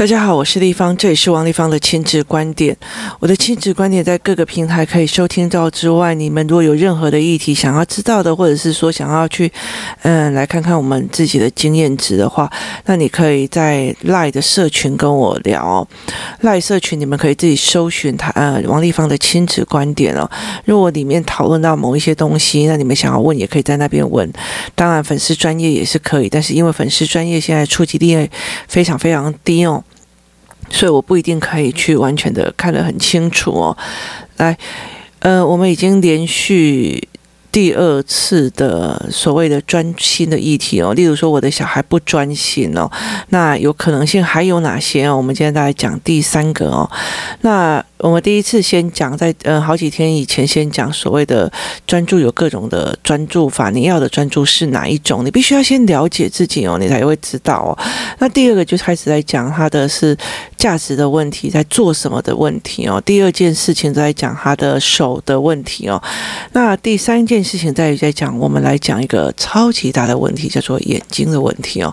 大家好，我是丽芳，这里是王立芳的亲子观点。我的亲子观点在各个平台可以收听到之外，你们如果有任何的议题想要知道的，或者是说想要去嗯来看看我们自己的经验值的话，那你可以在赖的社群跟我聊哦。LINE 社群你们可以自己搜寻他呃王立芳的亲子观点哦。如果里面讨论到某一些东西，那你们想要问也可以在那边问。当然粉丝专业也是可以，但是因为粉丝专业现在触及力非常非常低哦。所以我不一定可以去完全的看得很清楚哦。来，呃，我们已经连续。第二次的所谓的专心的议题哦，例如说我的小孩不专心哦，那有可能性还有哪些哦？我们今天再来讲第三个哦。那我们第一次先讲在呃好几天以前先讲所谓的专注有各种的专注法，你要的专注是哪一种？你必须要先了解自己哦，你才会知道哦。那第二个就开始在讲他的是价值的问题，在做什么的问题哦。第二件事情在讲他的手的问题哦。那第三件。事情在于在讲，我们来讲一个超级大的问题，叫做眼睛的问题哦。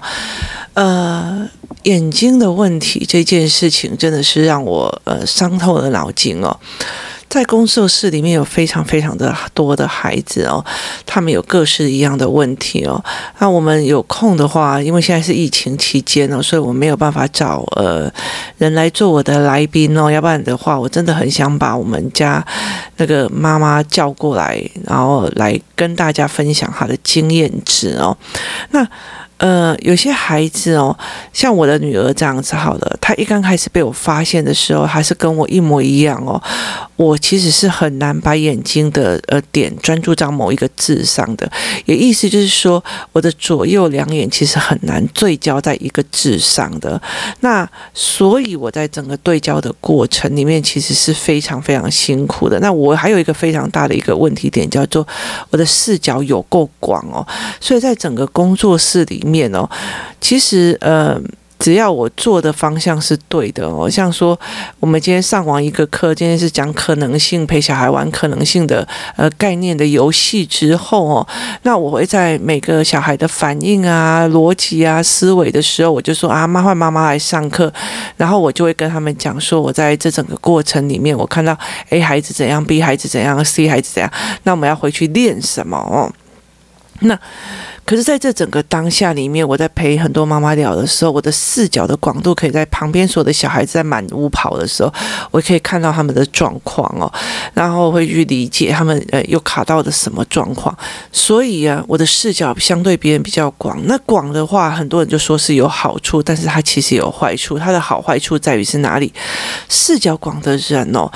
呃，眼睛的问题这件事情真的是让我呃伤透了脑筋哦。在工作室里面有非常非常的多的孩子哦，他们有各式一样的问题哦。那我们有空的话，因为现在是疫情期间哦，所以我没有办法找呃人来做我的来宾哦。要不然的话，我真的很想把我们家那个妈妈叫过来，然后来跟大家分享她的经验值哦。那。呃，有些孩子哦，像我的女儿这样子，好了，她一刚开始被我发现的时候，还是跟我一模一样哦。我其实是很难把眼睛的呃点专注在某一个字上的，也意思就是说，我的左右两眼其实很难对焦在一个字上的。那所以我在整个对焦的过程里面，其实是非常非常辛苦的。那我还有一个非常大的一个问题点，叫做我的视角有够广哦，所以在整个工作室里面哦，其实呃。只要我做的方向是对的哦，像说我们今天上完一个课，今天是讲可能性，陪小孩玩可能性的呃概念的游戏之后哦，那我会在每个小孩的反应啊、逻辑啊、思维的时候，我就说啊，妈换妈妈来上课，然后我就会跟他们讲说，我在这整个过程里面，我看到 A 孩子怎样，B 孩子怎样，C 孩子怎样，那我们要回去练什么哦？那。可是，在这整个当下里面，我在陪很多妈妈聊的时候，我的视角的广度可以在旁边所有的小孩子在满屋跑的时候，我可以看到他们的状况哦，然后会去理解他们呃又卡到的什么状况。所以啊，我的视角相对别人比较广。那广的话，很多人就说是有好处，但是它其实有坏处。它的好坏处在于是哪里？视角广的人哦。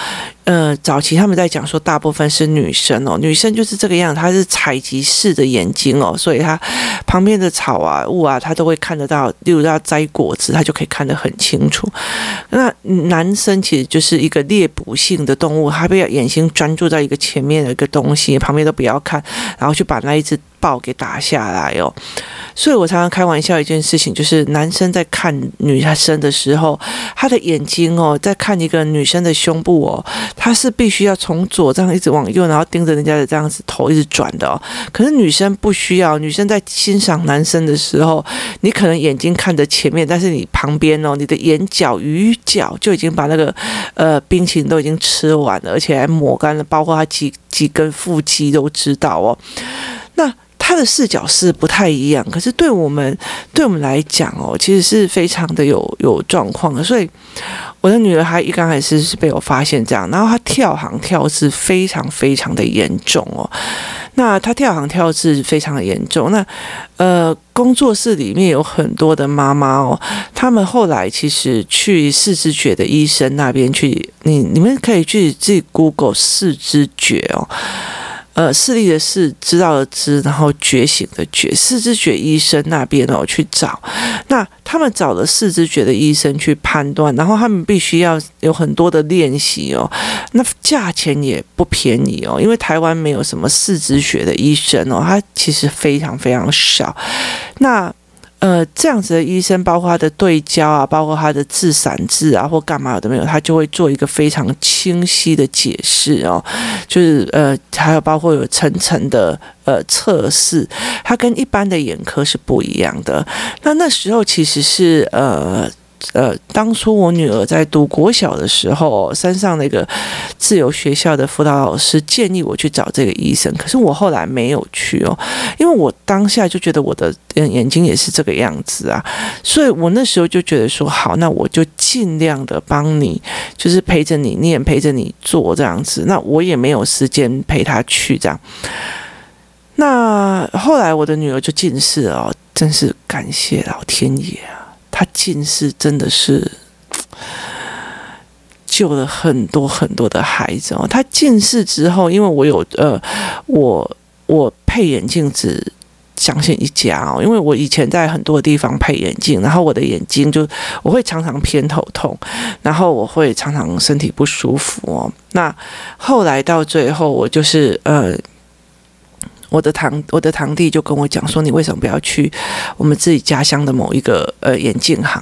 呃，早期他们在讲说，大部分是女生哦，女生就是这个样，她是采集式的眼睛哦，所以她旁边的草啊、物啊，他都会看得到。例如要摘果子，他就可以看得很清楚。那男生其实就是一个猎捕性的动物，他不要眼睛专注在一个前面的一个东西，旁边都不要看，然后就把那一只。报给打下来哦，所以我常常开玩笑一件事情，就是男生在看女生的时候，他的眼睛哦，在看一个女生的胸部哦，他是必须要从左这样一直往右，然后盯着人家的这样子头一直转的哦。可是女生不需要，女生在欣赏男生的时候，你可能眼睛看着前面，但是你旁边哦，你的眼角鱼角就已经把那个呃冰淇淋都已经吃完了，而且还抹干了，包括他几几根腹肌都知道哦。那他的视角是不太一样，可是对我们对我们来讲哦，其实是非常的有有状况的。所以我的女儿还一刚开始是被我发现这样，然后她跳行跳字非常非常的严重哦。那她跳行跳字非常的严重。那呃，工作室里面有很多的妈妈哦，他们后来其实去四肢觉的医生那边去，你你们可以去自己 Google 四肢觉哦。呃，视力的视，知道的知，然后觉醒的觉，四肢觉医生那边哦去找，那他们找了四肢觉的医生去判断，然后他们必须要有很多的练习哦，那价钱也不便宜哦，因为台湾没有什么四肢觉的医生哦，他其实非常非常少，那。呃，这样子的医生，包括他的对焦啊，包括他的自散字啊，或干嘛都没有，他就会做一个非常清晰的解释哦。就是呃，还有包括有层层的呃测试，它跟一般的眼科是不一样的。那那时候其实是呃。呃，当初我女儿在读国小的时候，山上那个自由学校的辅导老师建议我去找这个医生，可是我后来没有去哦，因为我当下就觉得我的眼睛也是这个样子啊，所以我那时候就觉得说，好，那我就尽量的帮你，就是陪着你念，陪着你做这样子，那我也没有时间陪他去这样。那后来我的女儿就近视哦，真是感谢老天爷啊！他近视真的是救了很多很多的孩子哦。他近视之后，因为我有呃，我我配眼镜只相信一家哦，因为我以前在很多地方配眼镜，然后我的眼睛就我会常常偏头痛，然后我会常常身体不舒服哦。那后来到最后，我就是呃。我的堂我的堂弟就跟我讲说，你为什么不要去我们自己家乡的某一个呃眼镜行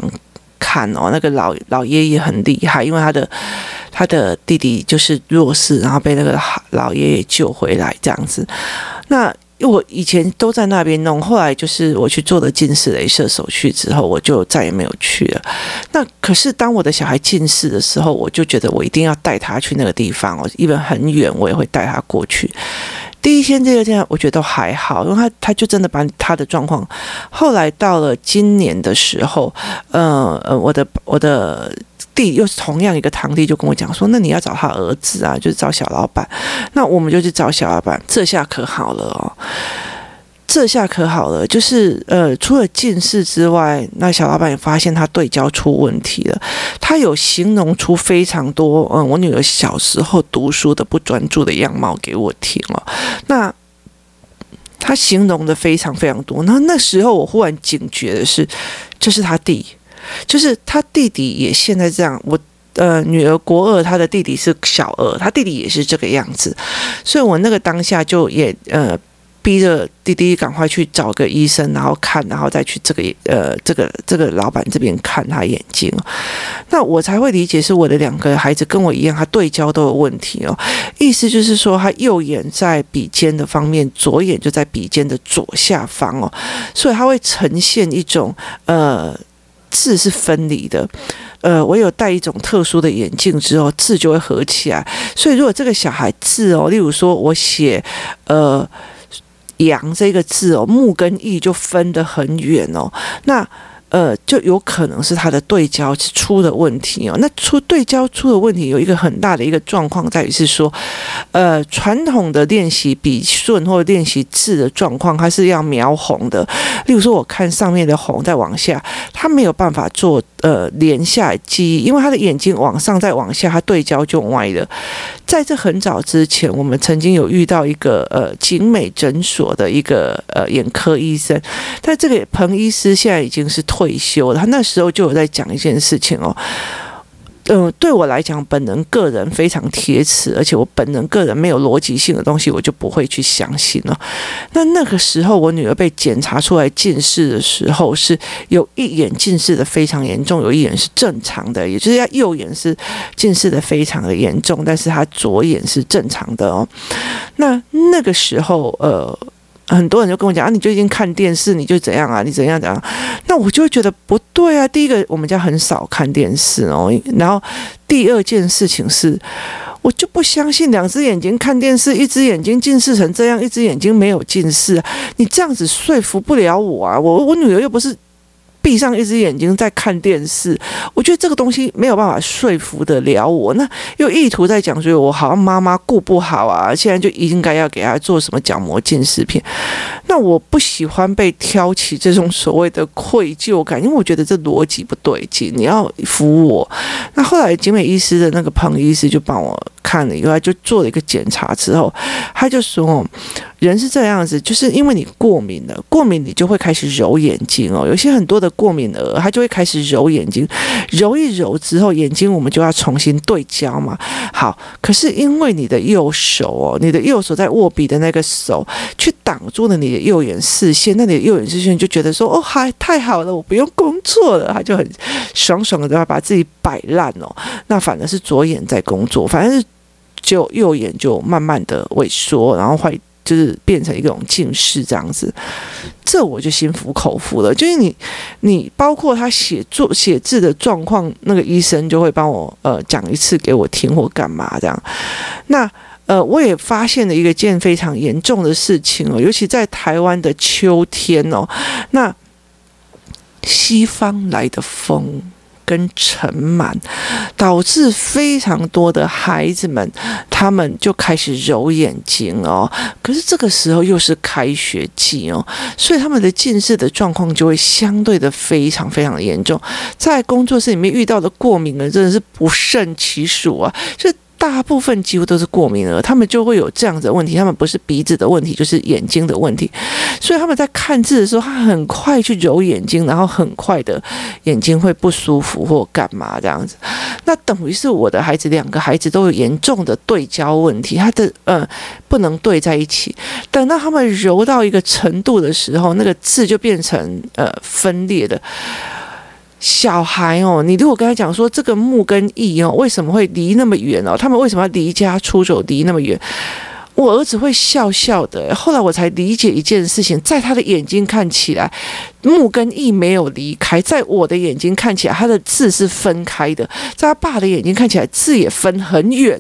看哦？那个老老爷爷很厉害，因为他的他的弟弟就是弱视，然后被那个老爷爷救回来这样子。那我以前都在那边弄，后来就是我去做了近视雷射手术之后，我就再也没有去了。那可是当我的小孩近视的时候，我就觉得我一定要带他去那个地方哦，一般很远我也会带他过去。第一天第二天，我觉得都还好，因为他他就真的把他的状况。后来到了今年的时候，呃呃，我的我的弟又是同样一个堂弟，就跟我讲说，那你要找他儿子啊，就是找小老板。那我们就去找小老板，这下可好了哦。这下可好了，就是呃，除了近视之外，那小老板也发现他对焦出问题了。他有形容出非常多，嗯，我女儿小时候读书的不专注的样貌给我听了。那他形容的非常非常多。那那时候我忽然警觉的是，这是他弟，就是他弟弟也现在这样。我呃，女儿国二，他的弟弟是小二，他弟弟也是这个样子。所以我那个当下就也呃。逼着弟弟赶快去找个医生，然后看，然后再去这个呃这个这个老板这边看他眼睛，那我才会理解是我的两个孩子跟我一样，他对焦都有问题哦。意思就是说，他右眼在笔尖的方面，左眼就在笔尖的左下方哦，所以他会呈现一种呃字是分离的。呃，我有戴一种特殊的眼镜之后，字就会合起来。所以如果这个小孩字哦，例如说我写呃。阳这个字哦，木跟义就分得很远哦，那。呃，就有可能是他的对焦出的问题哦。那出对焦出的问题，有一个很大的一个状况在于是说，呃，传统的练习笔顺或者练习字的状况，它是要描红的。例如说，我看上面的红再往下，他没有办法做呃连下记忆，因为他的眼睛往上再往下，他对焦就歪了。在这很早之前，我们曾经有遇到一个呃景美诊所的一个呃眼科医生，但这个彭医师现在已经是。退休，他那时候就有在讲一件事情哦，嗯、呃，对我来讲，本人个人非常贴切，而且我本人个人没有逻辑性的东西，我就不会去相信了。那那个时候，我女儿被检查出来近视的时候，是有一眼近视的非常严重，有一眼是正常的，也就是她右眼是近视的非常的严重，但是她左眼是正常的哦。那那个时候，呃。很多人就跟我讲啊，你最近看电视，你就怎样啊？你怎样怎样？那我就觉得不对啊。第一个，我们家很少看电视哦。然后第二件事情是，我就不相信两只眼睛看电视，一只眼睛近视成这样，一只眼睛没有近视。你这样子说服不了我啊。我我女儿又不是。闭上一只眼睛在看电视，我觉得这个东西没有办法说服得了我。那又意图在讲，所以我好像妈妈顾不好啊，现在就应该要给他做什么角膜近视片。那我不喜欢被挑起这种所谓的愧疚感，因为我觉得这逻辑不对劲。你要服我。那后来景美医师的那个彭医师就帮我看了以后，就做了一个检查之后，他就说。人是这样子，就是因为你过敏了，过敏你就会开始揉眼睛哦。有些很多的过敏儿，他就会开始揉眼睛，揉一揉之后，眼睛我们就要重新对焦嘛。好，可是因为你的右手哦，你的右手在握笔的那个手，去挡住了你的右眼视线，那你的右眼视线就觉得说，哦，嗨太好了，我不用工作了，他就很爽爽的都要把自己摆烂哦。那反而是左眼在工作，反正是就右眼就慢慢的萎缩，然后会。就是变成一种近视这样子，这我就心服口服了。就是你，你包括他写作写字的状况，那个医生就会帮我呃讲一次给我听或干嘛这样。那呃，我也发现了一个件非常严重的事情哦，尤其在台湾的秋天哦，那西方来的风。跟尘螨，导致非常多的孩子们，他们就开始揉眼睛哦。可是这个时候又是开学季哦，所以他们的近视的状况就会相对的非常非常严重。在工作室里面遇到的过敏人真的是不胜其数啊！就大部分几乎都是过敏儿，他们就会有这样子的问题。他们不是鼻子的问题，就是眼睛的问题。所以他们在看字的时候，他很快去揉眼睛，然后很快的眼睛会不舒服或干嘛这样子。那等于是我的孩子，两个孩子都有严重的对焦问题，他的呃不能对在一起。等到他们揉到一个程度的时候，那个字就变成呃分裂的。小孩哦，你如果跟他讲说这个木跟义哦，为什么会离那么远哦？他们为什么要离家出走离那么远？我儿子会笑笑的。后来我才理解一件事情，在他的眼睛看起来，木跟义没有离开；在我的眼睛看起来，他的字是分开的；在他爸的眼睛看起来，字也分很远。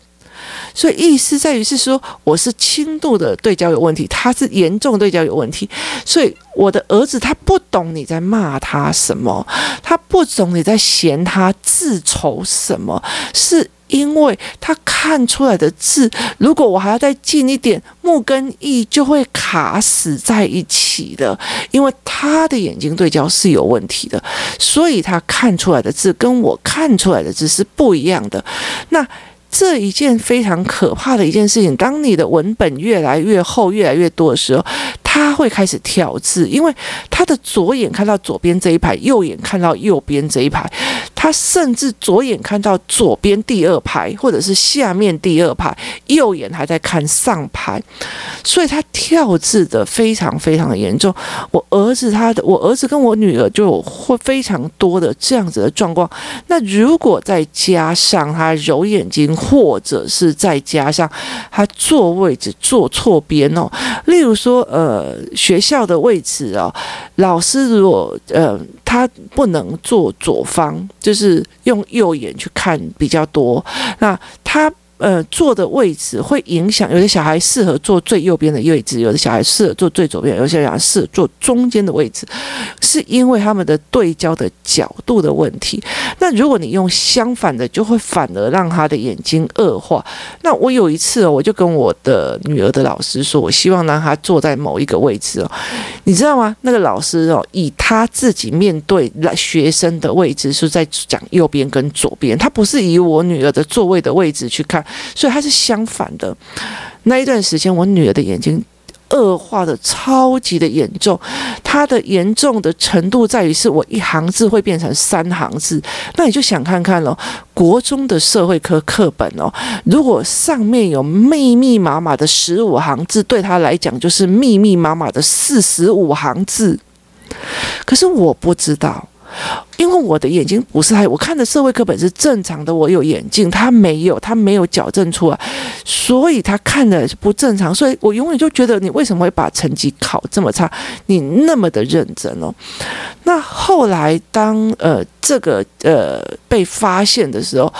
所以意思在于是说，我是轻度的对焦有问题，他是严重对焦有问题。所以我的儿子他不懂你在骂他什么，他不懂你在嫌他字丑什么，是因为他看出来的字，如果我还要再近一点，木跟义就会卡死在一起的，因为他的眼睛对焦是有问题的，所以他看出来的字跟我看出来的字是不一样的。那。这一件非常可怕的一件事情，当你的文本越来越厚、越来越多的时候，他会开始跳字，因为他的左眼看到左边这一排，右眼看到右边这一排。他甚至左眼看到左边第二排，或者是下面第二排，右眼还在看上排，所以他跳字的非常非常的严重。我儿子他的，我儿子跟我女儿就会非常多的这样子的状况。那如果再加上他揉眼睛，或者是再加上他坐位置坐错边哦，例如说呃学校的位置哦，老师如果呃他不能坐左方。就是用右眼去看比较多，那他。呃，坐的位置会影响，有的小孩适合坐最右边的位置，有的小孩适合坐最左边，有些小孩适合坐中间的位置，是因为他们的对焦的角度的问题。那如果你用相反的，就会反而让他的眼睛恶化。那我有一次哦，我就跟我的女儿的老师说，我希望让他坐在某一个位置哦，你知道吗？那个老师哦，以他自己面对来学生的位置是在讲右边跟左边，他不是以我女儿的座位的位置去看。所以它是相反的。那一段时间，我女儿的眼睛恶化的超级的严重。它的严重的程度在于，是我一行字会变成三行字。那你就想看看咯，国中的社会科课本哦，如果上面有密密麻麻的十五行字，对他来讲就是密密麻麻的四十五行字。可是我不知道。因为我的眼睛不是太，我看的社会课本是正常的，我有眼镜，他没有，他没有矫正出来，所以他看的不正常，所以我永远就觉得你为什么会把成绩考这么差？你那么的认真哦。那后来当呃这个呃被发现的时候。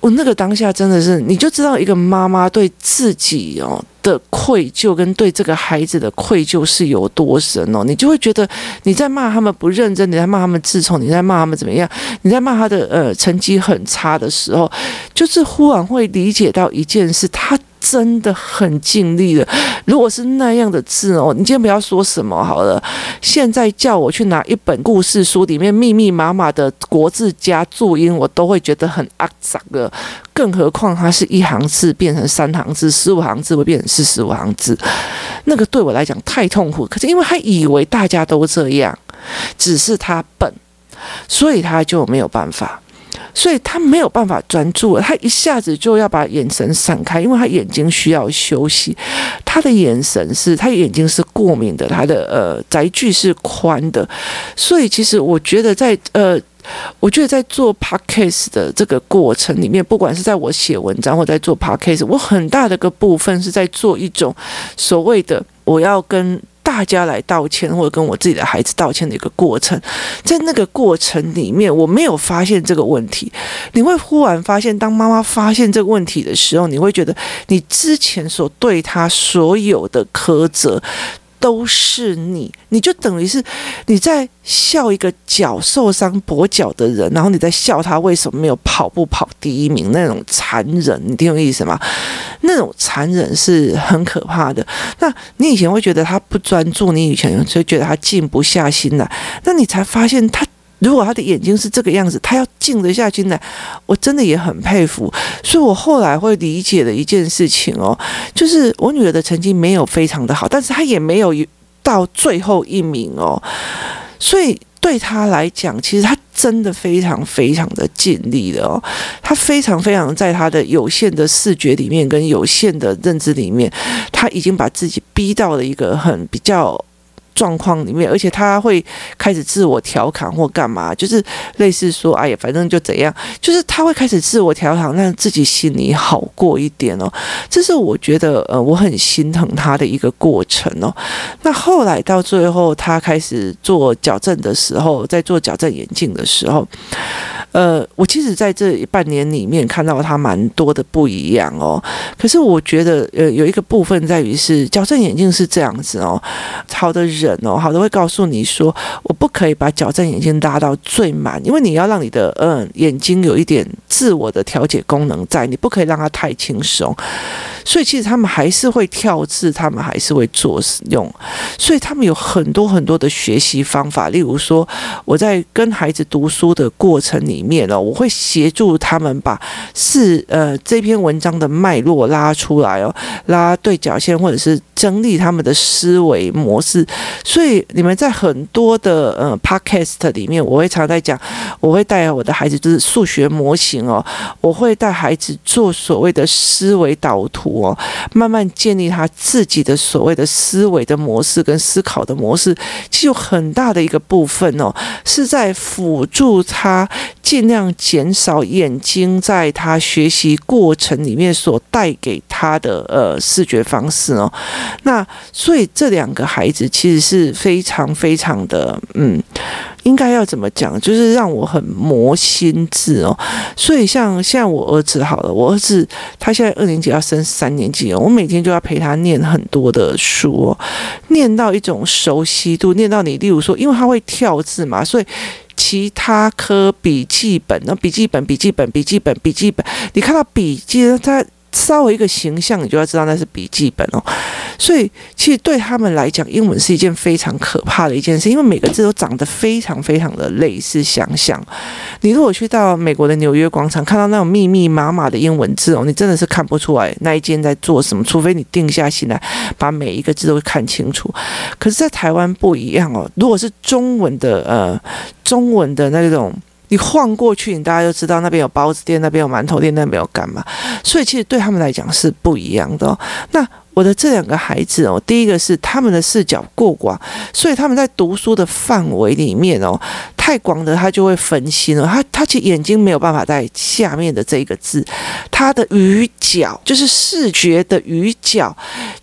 我那个当下真的是，你就知道一个妈妈对自己哦的愧疚，跟对这个孩子的愧疚是有多深哦。你就会觉得你在骂他们不认真，你在骂他们自从，你在骂他们怎么样？你在骂他的呃成绩很差的时候，就是忽然会理解到一件事，他。真的很尽力了。如果是那样的字哦，你今天不要说什么好了。现在叫我去拿一本故事书，里面密密麻麻的国字加注音，我都会觉得很肮脏的。更何况它是一行字变成三行字，十五行字会变成四十五行字，那个对我来讲太痛苦。可是因为他以为大家都这样，只是他笨，所以他就没有办法。所以他没有办法专注了，他一下子就要把眼神闪开，因为他眼睛需要休息。他的眼神是，他眼睛是过敏的，他的呃宅具是宽的，所以其实我觉得在呃我觉得在做 podcast 的这个过程里面，不管是在我写文章或在做 podcast，我很大的个部分是在做一种所谓的我要跟大家来道歉，或者跟我自己的孩子道歉的一个过程。在那个过程里面，我没有发现这个问题。你会忽然发现，当妈妈发现这个问题的时候，你会觉得你之前所对他所有的苛责。都是你，你就等于是你在笑一个脚受伤跛脚的人，然后你在笑他为什么没有跑步跑第一名那种残忍，你听我意思吗？那种残忍是很可怕的。那你以前会觉得他不专注，你以前就觉得他静不下心来，那你才发现他。如果他的眼睛是这个样子，他要静得下心来，我真的也很佩服。所以我后来会理解的一件事情哦，就是我女儿的成绩没有非常的好，但是她也没有到最后一名哦。所以对她来讲，其实她真的非常非常的尽力了哦。她非常非常在她的有限的视觉里面跟有限的认知里面，她已经把自己逼到了一个很比较。状况里面，而且他会开始自我调侃或干嘛，就是类似说：“哎呀，反正就怎样。”就是他会开始自我调侃，让自己心里好过一点哦。这是我觉得呃，我很心疼他的一个过程哦。那后来到最后，他开始做矫正的时候，在做矫正眼镜的时候，呃，我其实在这半年里面看到他蛮多的不一样哦。可是我觉得呃，有一个部分在于是矫正眼镜是这样子哦，好的人。哦，好的，会告诉你说，我不可以把矫正眼睛拉到最满，因为你要让你的嗯眼睛有一点自我的调节功能在，你不可以让它太轻松。所以其实他们还是会跳字，他们还是会做使用，所以他们有很多很多的学习方法。例如说，我在跟孩子读书的过程里面呢，我会协助他们把是呃这篇文章的脉络拉出来哦，拉对角线或者是整理他们的思维模式。所以你们在很多的呃 podcast 里面，我会常在讲，我会带我的孩子就是数学模型哦，我会带孩子做所谓的思维导图。哦慢慢建立他自己的所谓的思维的模式跟思考的模式，其实有很大的一个部分哦，是在辅助他尽量减少眼睛在他学习过程里面所带给他的呃视觉方式哦。那所以这两个孩子其实是非常非常的嗯。应该要怎么讲？就是让我很磨心智哦。所以像现在我儿子好了，我儿子他现在二年级要升三年级了，我每天就要陪他念很多的书哦，念到一种熟悉度，念到你，例如说，因为他会跳字嘛，所以其他科笔记本，那笔记本、笔记本、笔记本、笔记本，你看到笔记他。稍微一个形象，你就要知道那是笔记本哦。所以，其实对他们来讲，英文是一件非常可怕的一件事，因为每个字都长得非常非常的类似。想想，你如果去到美国的纽约广场，看到那种密密麻麻的英文字哦，你真的是看不出来那一间在做什么，除非你定下心来把每一个字都看清楚。可是，在台湾不一样哦。如果是中文的，呃，中文的那种。你晃过去，你大家就知道那边有包子店，那边有馒头店，那边有干嘛？所以其实对他们来讲是不一样的哦。那我的这两个孩子哦，第一个是他们的视角过广，所以他们在读书的范围里面哦，太广的他就会分心了。他他其实眼睛没有办法在下面的这个字，他的鱼角就是视觉的鱼角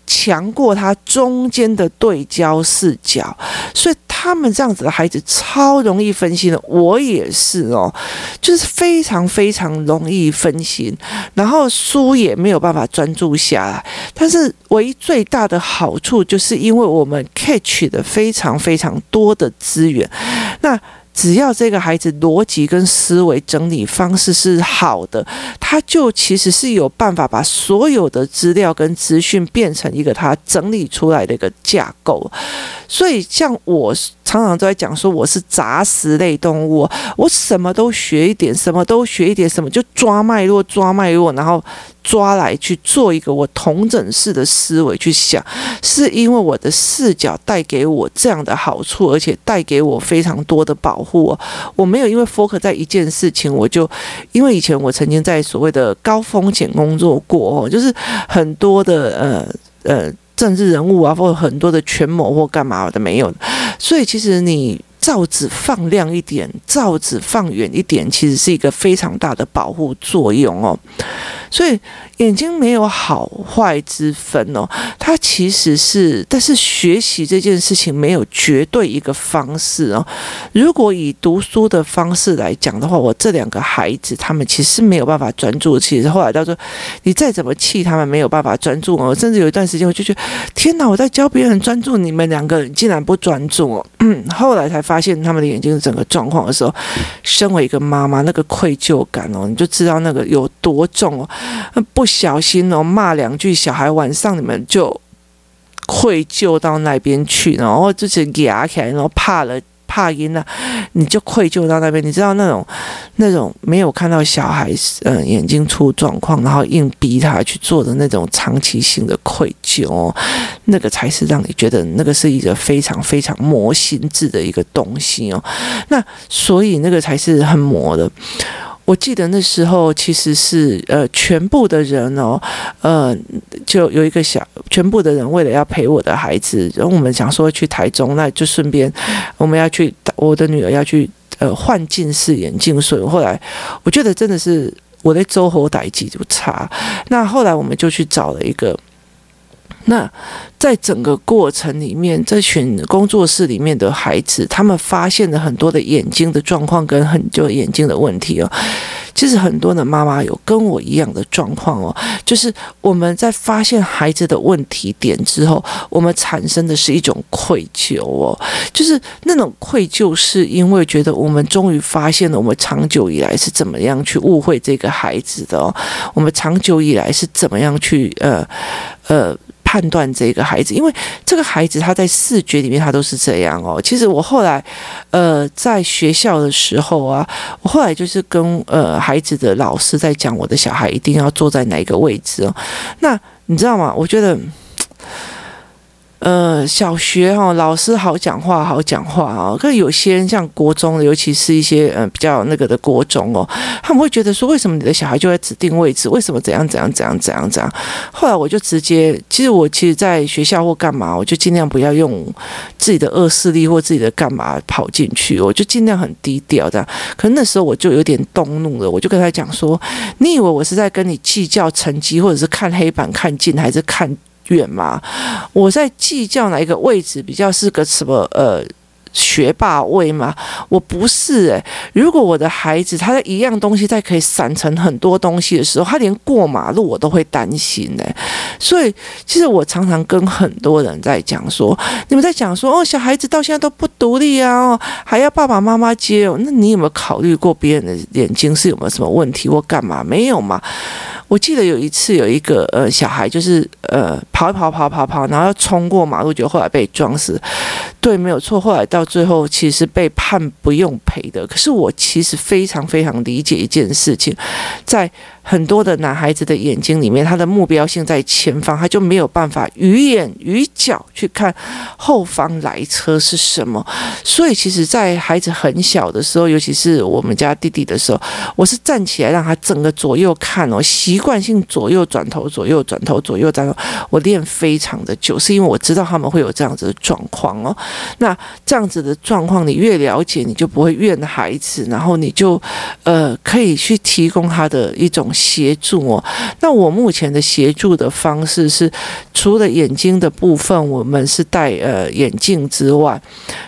强过他中间的对焦视角，所以。他们这样子的孩子超容易分心的，我也是哦，就是非常非常容易分心，然后书也没有办法专注下来。但是唯一最大的好处，就是因为我们 catch 的非常非常多的资源，那。只要这个孩子逻辑跟思维整理方式是好的，他就其实是有办法把所有的资料跟资讯变成一个他整理出来的一个架构。所以，像我常常都在讲说，我是杂食类动物，我什么都学一点，什么都学一点，什么就抓脉络，抓脉络，然后。抓来去做一个我同整式的思维去想，是因为我的视角带给我这样的好处，而且带给我非常多的保护。我没有因为 focus 在一件事情，我就因为以前我曾经在所谓的高风险工作过哦，就是很多的呃呃政治人物啊，或者很多的权谋或干嘛的没有，所以其实你。罩子放亮一点，罩子放远一点，其实是一个非常大的保护作用哦。所以眼睛没有好坏之分哦，它其实是，但是学习这件事情没有绝对一个方式哦。如果以读书的方式来讲的话，我这两个孩子他们其实没有办法专注。其实后来到时候你再怎么气他们没有办法专注哦，甚至有一段时间我就觉得天哪，我在教别人专注，你们两个人竟然不专注哦。后来才发现他们的眼睛整个状况的时候，身为一个妈妈，那个愧疚感哦，你就知道那个有多重哦。不小心哦，骂两句小孩，晚上你们就愧疚到那边去，然后就是压起来，然后怕了怕阴了，你就愧疚到那边。你知道那种那种没有看到小孩嗯、眼睛出状况，然后硬逼他去做的那种长期性的愧疚哦，那个才是让你觉得那个是一个非常非常磨心智的一个东西哦。那所以那个才是很磨的。我记得那时候其实是呃，全部的人哦，呃，就有一个小，全部的人为了要陪我的孩子，然后我们想说去台中，那就顺便我们要去，我的女儿要去呃换近视眼镜，所以后来我觉得真的是我的周侯代际就差，那后来我们就去找了一个。那在整个过程里面，这群工作室里面的孩子，他们发现了很多的眼睛的状况跟很多眼睛的问题哦。其实很多的妈妈有跟我一样的状况哦，就是我们在发现孩子的问题点之后，我们产生的是一种愧疚哦，就是那种愧疚是因为觉得我们终于发现了我们长久以来是怎么样去误会这个孩子的哦，我们长久以来是怎么样去呃呃。判断这个孩子，因为这个孩子他在视觉里面他都是这样哦。其实我后来，呃，在学校的时候啊，我后来就是跟呃孩子的老师在讲，我的小孩一定要坐在哪个位置哦。那你知道吗？我觉得。呃，小学哈、哦，老师好讲话，好讲话、哦。可是有些人像国中的，尤其是一些呃比较那个的国中哦，他们会觉得说，为什么你的小孩就在指定位置？为什么怎样怎样怎样怎样怎样？后来我就直接，其实我其实在学校或干嘛，我就尽量不要用自己的恶势力或自己的干嘛跑进去，我就尽量很低调这样。可是那时候我就有点动怒了，我就跟他讲说，你以为我是在跟你计较成绩，或者是看黑板看近，还是看？远吗？我在计较哪一个位置比较是个什么呃学霸位吗？我不是诶、如果我的孩子他在一样东西在可以散成很多东西的时候，他连过马路我都会担心诶、欸。所以其实我常常跟很多人在讲说，你们在讲说哦，小孩子到现在都不独立啊，还要爸爸妈妈接哦。那你有没有考虑过别人的眼睛是有没有什么问题或干嘛？没有嘛？我记得有一次有一个呃小孩就是呃跑一跑跑跑跑，然后要冲过马路，就后来被撞死。对，没有错。后来到最后其实被判不用赔的。可是我其实非常非常理解一件事情，在。很多的男孩子的眼睛里面，他的目标性在前方，他就没有办法鱼眼鱼角去看后方来车是什么。所以，其实，在孩子很小的时候，尤其是我们家弟弟的时候，我是站起来让他整个左右看哦，习惯性左右转头，左右转头，左右转头。我练非常的久，是因为我知道他们会有这样子的状况哦。那这样子的状况，你越了解，你就不会怨孩子，然后你就呃可以去提供他的一种。协助哦，那我目前的协助的方式是，除了眼睛的部分，我们是戴呃眼镜之外，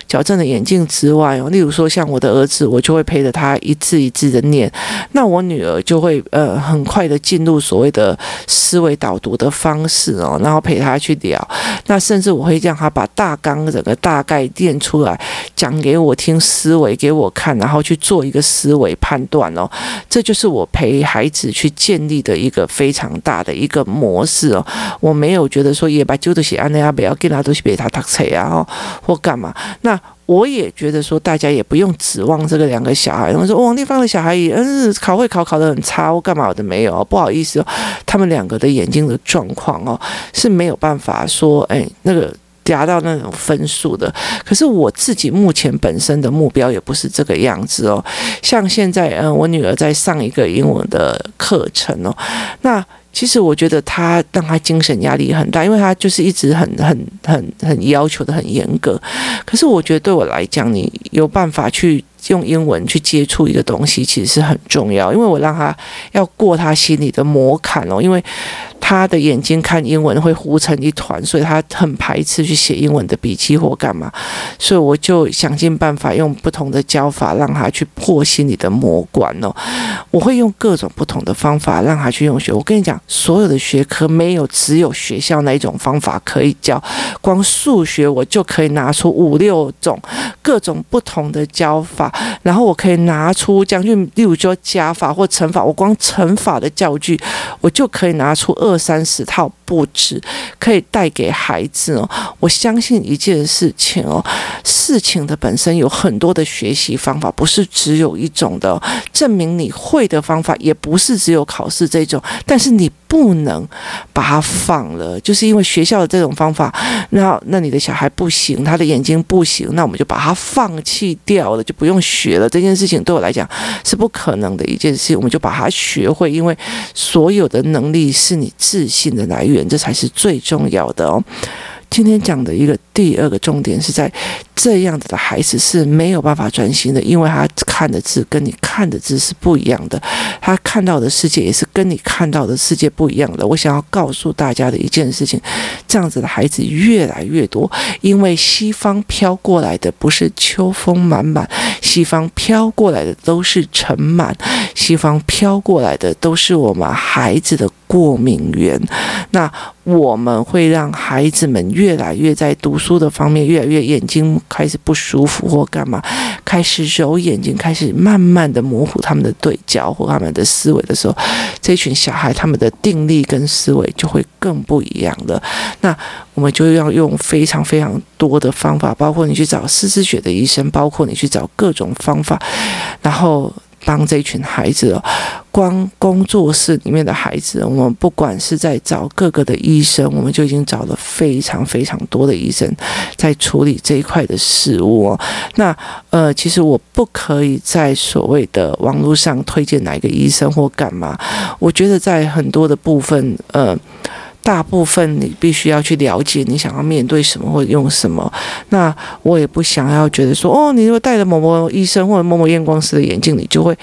矫正的眼镜之外哦，例如说像我的儿子，我就会陪着他一字一字的念，那我女儿就会呃很快的进入所谓的思维导读的方式哦，然后陪他去聊，那甚至我会让他把大纲整个大概念出来，讲给我听，思维给我看，然后去做一个思维判断哦，这就是我陪孩子。去建立的一个非常大的一个模式哦，我没有觉得说也把旧的写安那亚不要给他都是被他读册啊，或干嘛。那我也觉得说大家也不用指望这个两个小孩。他们说王丽芳的小孩也嗯考会考考得很差，我干嘛我都没有，不好意思哦，他们两个的眼睛的状况哦是没有办法说哎那个。达到那种分数的，可是我自己目前本身的目标也不是这个样子哦。像现在，嗯，我女儿在上一个英文的课程哦，那。其实我觉得他让他精神压力很大，因为他就是一直很很很很要求的很严格。可是我觉得对我来讲，你有办法去。用英文去接触一个东西，其实是很重要，因为我让他要过他心里的魔坎哦，因为他的眼睛看英文会糊成一团，所以他很排斥去写英文的笔记或干嘛，所以我就想尽办法用不同的教法让他去破心里的魔关哦。我会用各种不同的方法让他去用学。我跟你讲，所有的学科没有只有学校那一种方法可以教，光数学我就可以拿出五六种各种不同的教法。然后我可以拿出将近，例如说加法或乘法，我光乘法的教具，我就可以拿出二二三十套布置，可以带给孩子哦。我相信一件事情哦，事情的本身有很多的学习方法，不是只有一种的。证明你会的方法，也不是只有考试这种。但是你不能把它放了，就是因为学校的这种方法，那那你的小孩不行，他的眼睛不行，那我们就把它放弃掉了，就不用学了。这件事情对我来讲是不可能的一件事，我们就把它学会，因为所有的能力是你自信的来源，这才是最重要的哦。今天讲的一个第二个重点是在这样子的孩子是没有办法专心的，因为他看的字跟你看的字是不一样的，他看到的世界也是跟你看到的世界不一样的。我想要告诉大家的一件事情，这样子的孩子越来越多，因为西方飘过来的不是秋风满满，西方飘过来的都是尘螨，西方飘过来的都是我们孩子的过敏源。那我们会让孩子们越来越在读书的方面越来越眼睛开始不舒服或干嘛，开始揉眼睛，开始慢慢的模糊他们的对焦或他们的思维的时候，这群小孩他们的定力跟思维就会更不一样了。那我们就要用非常非常多的方法，包括你去找思思学的医生，包括你去找各种方法，然后。帮这群孩子哦，光工作室里面的孩子，我们不管是在找各个的医生，我们就已经找了非常非常多的医生在处理这一块的事物哦。那呃，其实我不可以在所谓的网络上推荐哪一个医生或干嘛，我觉得在很多的部分，呃。大部分你必须要去了解你想要面对什么或者用什么。那我也不想要觉得说，哦，你如果戴了某某医生或者某某验光师的眼镜，你就会。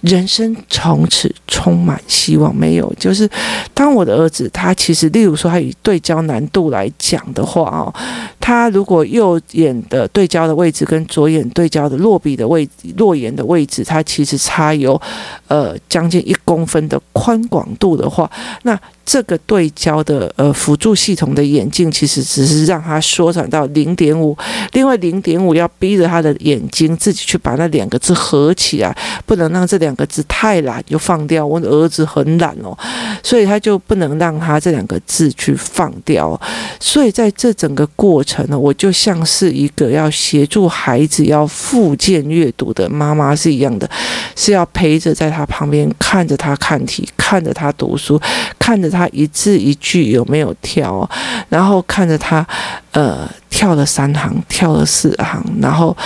人生从此充满希望。没有，就是当我的儿子，他其实，例如说，他以对焦难度来讲的话，哦，他如果右眼的对焦的位置跟左眼对焦的落笔的位置、落眼的位置，它其实差有呃将近一公分的宽广度的话，那这个对焦的呃辅助系统的眼镜，其实只是让它缩短到零点五，另外零点五要逼着他的眼睛自己去把那两个字合起来，不能让这两。个字太懒就放掉，我的儿子很懒哦，所以他就不能让他这两个字去放掉。所以在这整个过程呢，我就像是一个要协助孩子要复健阅读的妈妈是一样的，是要陪着在他旁边看着他看题，看着他读书，看着他一字一句有没有跳，然后看着他呃。跳了三行，跳了四行，然后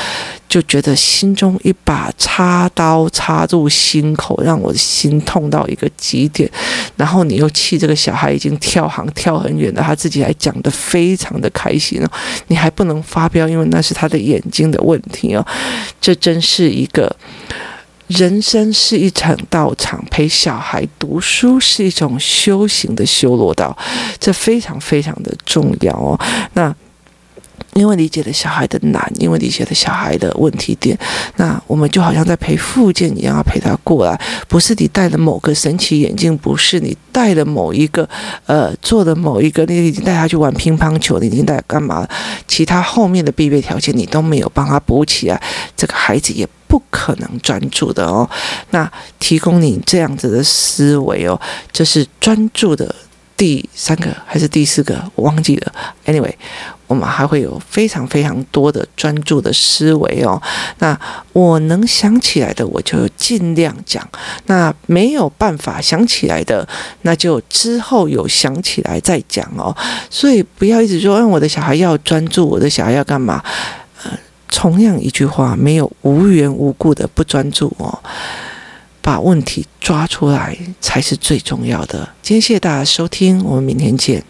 就觉得心中一把插刀插入心口，让我的心痛到一个极点。然后你又气这个小孩已经跳行跳很远了，他自己还讲得非常的开心哦，你还不能发飙，因为那是他的眼睛的问题哦。这真是一个人生是一场道场，陪小孩读书是一种修行的修罗道，这非常非常的重要哦。那。因为理解了小孩的难，因为理解了小孩的问题点，那我们就好像在陪附件一样，要陪他过来。不是你戴了某个神奇眼镜，不是你戴了某一个，呃，做的某一个，你已经带他去玩乒乓球，你已经带他干嘛？其他后面的必备条件你都没有帮他补起来，这个孩子也不可能专注的哦。那提供你这样子的思维哦，这是专注的。第三个还是第四个，我忘记了。Anyway，我们还会有非常非常多的专注的思维哦。那我能想起来的，我就尽量讲；那没有办法想起来的，那就之后有想起来再讲哦。所以不要一直说，嗯，我的小孩要专注，我的小孩要干嘛？同样一句话，没有无缘无故的不专注哦。把问题抓出来才是最重要的。今天谢谢大家收听，我们明天见。